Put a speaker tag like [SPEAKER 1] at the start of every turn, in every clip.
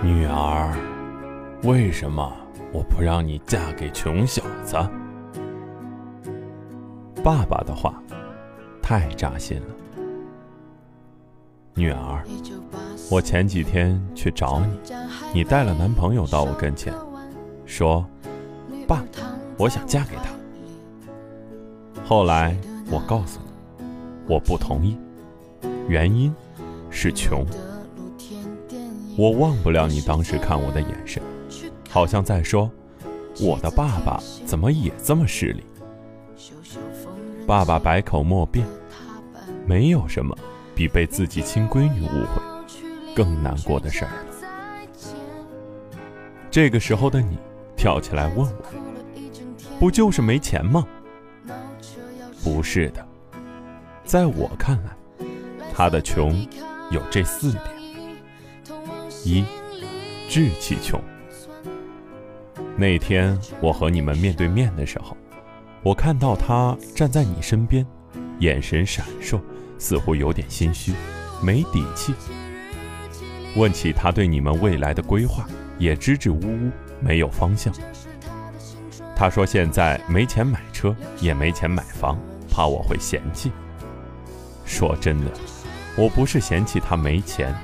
[SPEAKER 1] 女儿，为什么我不让你嫁给穷小子？
[SPEAKER 2] 爸爸的话太扎心了。女儿，我前几天去找你，你带了男朋友到我跟前，说：“爸，我想嫁给他。”后来我告诉你，我不同意，原因是穷。我忘不了你当时看我的眼神，好像在说：“我的爸爸怎么也这么势利？”爸爸百口莫辩，没有什么比被自己亲闺女误会更难过的事儿了。这个时候的你跳起来问我：“不就是没钱吗？”不是的，在我看来，他的穷有这四点。一，志气穷。那天我和你们面对面的时候，我看到他站在你身边，眼神闪烁，似乎有点心虚，没底气。问起他对你们未来的规划，也支支吾吾，没有方向。他说现在没钱买车，也没钱买房，怕我会嫌弃。说真的，我不是嫌弃他没钱。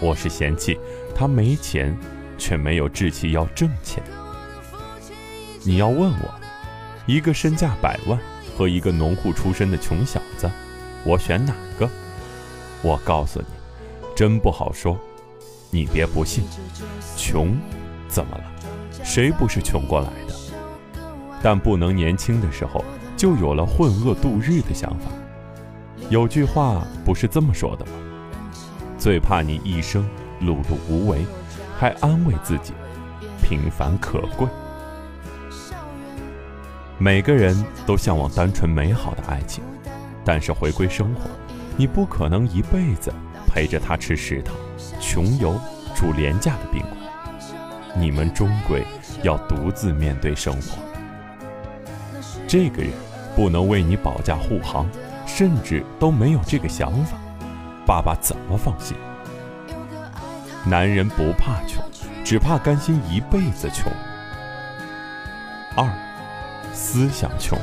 [SPEAKER 2] 我是嫌弃他没钱，却没有志气要挣钱。你要问我，一个身价百万和一个农户出身的穷小子，我选哪个？我告诉你，真不好说。你别不信，穷怎么了？谁不是穷过来的？但不能年轻的时候就有了混饿度日的想法。有句话不是这么说的吗？最怕你一生碌碌无为，还安慰自己平凡可贵。每个人都向往单纯美好的爱情，但是回归生活，你不可能一辈子陪着他吃食堂、穷游、住廉价的宾馆。你们终归要独自面对生活。这个人不能为你保驾护航，甚至都没有这个想法。爸爸怎么放心？男人不怕穷，只怕甘心一辈子穷。二，思想穷。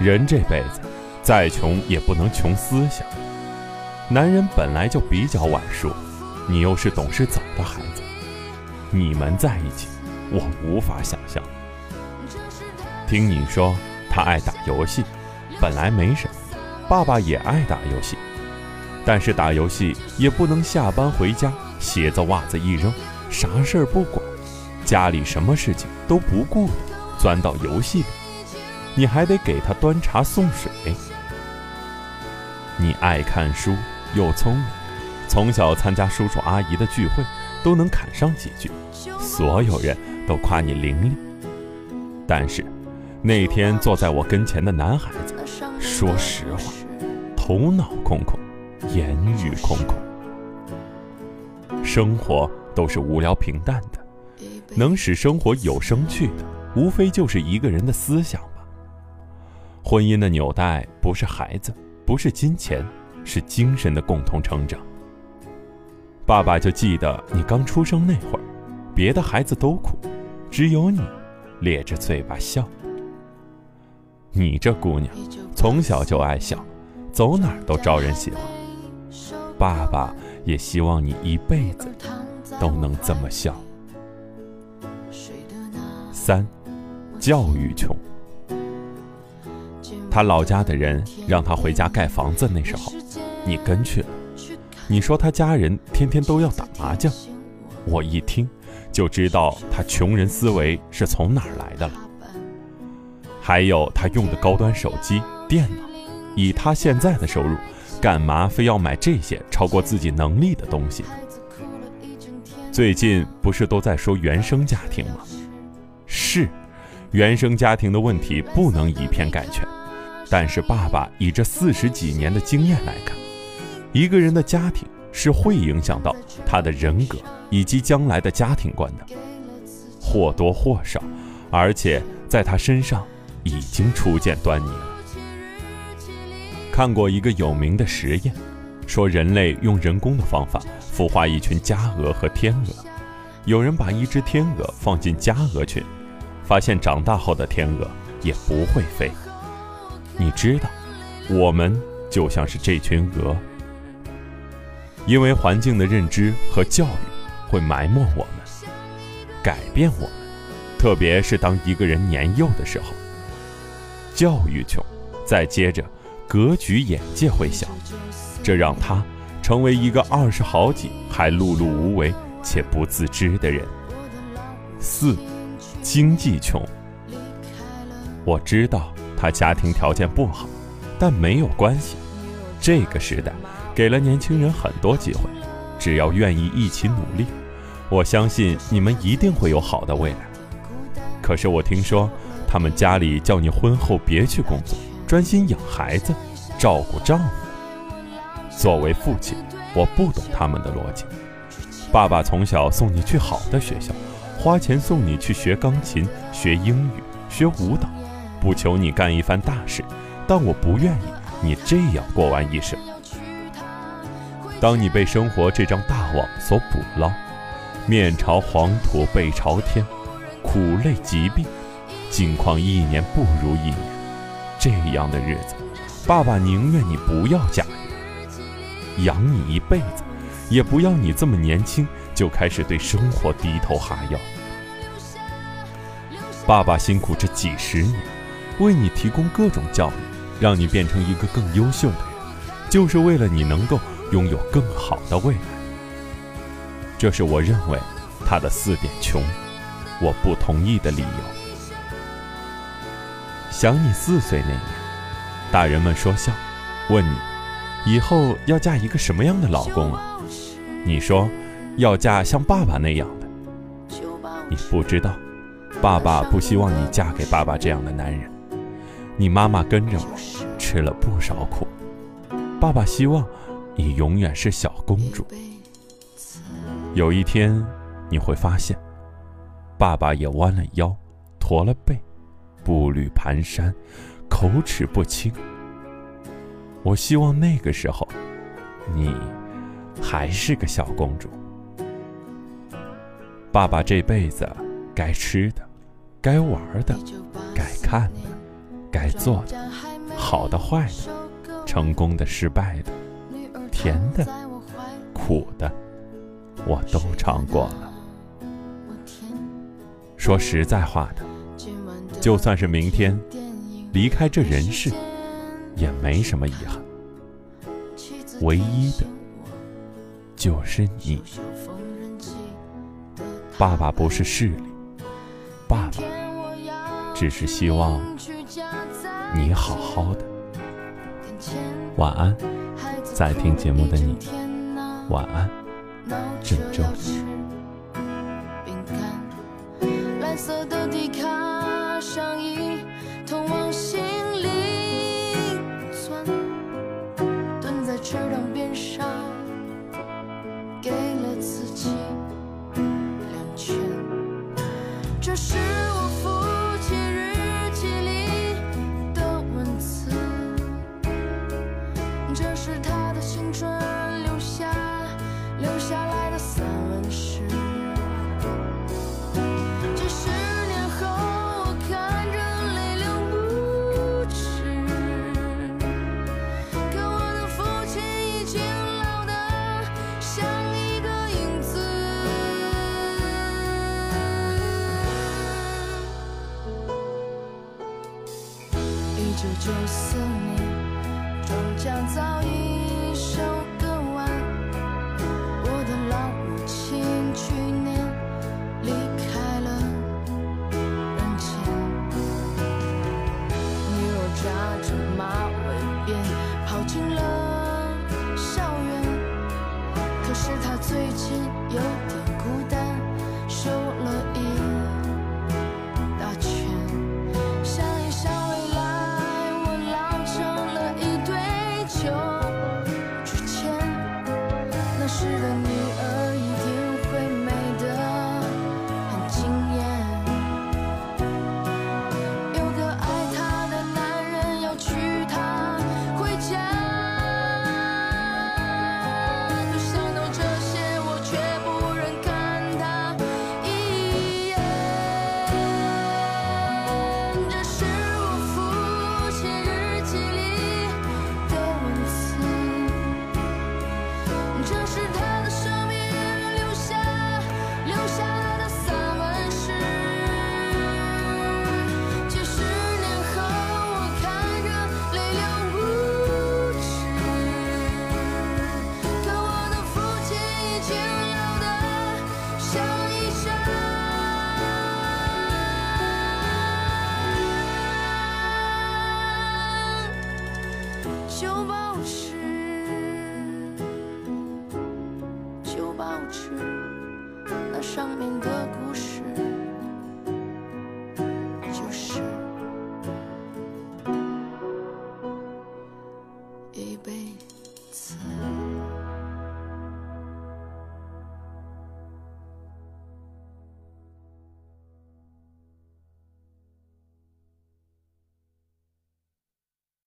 [SPEAKER 2] 人这辈子再穷也不能穷思想。男人本来就比较晚熟，你又是懂事早的孩子，你们在一起，我无法想象。听你说他爱打游戏，本来没什么。爸爸也爱打游戏，但是打游戏也不能下班回家鞋子袜子一扔，啥事儿不管，家里什么事情都不顾的钻到游戏里，你还得给他端茶送水。你爱看书又聪明，从小参加叔叔阿姨的聚会都能侃上几句，所有人都夸你伶俐。但是那天坐在我跟前的男孩子，说实话。头脑空空，言语空空，生活都是无聊平淡的，能使生活有生趣的，无非就是一个人的思想吧。婚姻的纽带不是孩子，不是金钱，是精神的共同成长。爸爸就记得你刚出生那会儿，别的孩子都哭，只有你咧着嘴巴笑。你这姑娘从小就爱笑。走哪儿都招人喜欢，爸爸也希望你一辈子都能这么笑。三，教育穷。他老家的人让他回家盖房子，那时候你跟去了。你说他家人天天都要打麻将，我一听就知道他穷人思维是从哪儿来的了。还有他用的高端手机、电脑。以他现在的收入，干嘛非要买这些超过自己能力的东西呢？最近不是都在说原生家庭吗？是，原生家庭的问题不能以偏概全。但是爸爸以这四十几年的经验来看，一个人的家庭是会影响到他的人格以及将来的家庭观的，或多或少，而且在他身上已经初见端倪了。看过一个有名的实验，说人类用人工的方法孵化一群家鹅和天鹅。有人把一只天鹅放进家鹅群，发现长大后的天鹅也不会飞。你知道，我们就像是这群鹅，因为环境的认知和教育会埋没我们，改变我们。特别是当一个人年幼的时候，教育穷，再接着格局眼界会小，这让他成为一个二十好几还碌碌无为且不自知的人。四，经济穷。我知道。他家庭条件不好，但没有关系。这个时代给了年轻人很多机会，只要愿意一起努力，我相信你们一定会有好的未来。可是我听说，他们家里叫你婚后别去工作，专心养孩子，照顾丈夫。作为父亲，我不懂他们的逻辑。爸爸从小送你去好的学校，花钱送你去学钢琴、学英语、学舞蹈。不求你干一番大事，但我不愿意你这样过完一生。当你被生活这张大网所捕捞，面朝黄土背朝天，苦累疾病，境况一年不如一年，这样的日子，爸爸宁愿你不要嫁人，养你一辈子，也不要你这么年轻就开始对生活低头哈腰。爸爸辛苦这几十年。为你提供各种教育，让你变成一个更优秀的人，就是为了你能够拥有更好的未来。这是我认为他的四点穷，我不同意的理由。想你四岁那年，大人们说笑，问你以后要嫁一个什么样的老公啊？你说要嫁像爸爸那样的。你不知道，爸爸不希望你嫁给爸爸这样的男人。你妈妈跟着我吃了不少苦，爸爸希望你永远是小公主。有一天你会发现，爸爸也弯了腰，驼了背，步履蹒跚，口齿不清。我希望那个时候，你还是个小公主。爸爸这辈子该吃的，该玩的，该看的。该做的，好的坏的，成功的失败的，甜的苦的，我都尝过了。说实在话的，就算是明天离开这人世，也没什么遗憾。唯一的，就是你。爸爸不是势力，爸爸只是希望。你好好的，晚安，在听节目的你，晚安，郑州。
[SPEAKER 3] 九四年，庄稼早已收割完。我的老母亲去年离开了人间。你若扎着马尾辫跑进